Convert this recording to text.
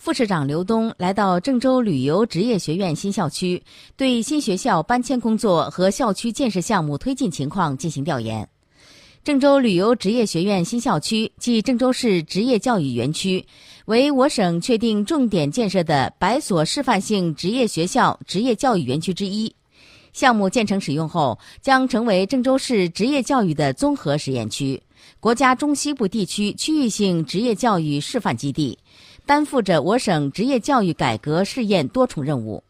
副市长刘东来到郑州旅游职业学院新校区，对新学校搬迁工作和校区建设项目推进情况进行调研。郑州旅游职业学院新校区即郑州市职业教育园区，为我省确定重点建设的百所示范性职业学校职业教育园区之一。项目建成使用后，将成为郑州市职业教育的综合实验区，国家中西部地区区域性职业教育示范基地。担负着我省职业教育改革试验多重任务。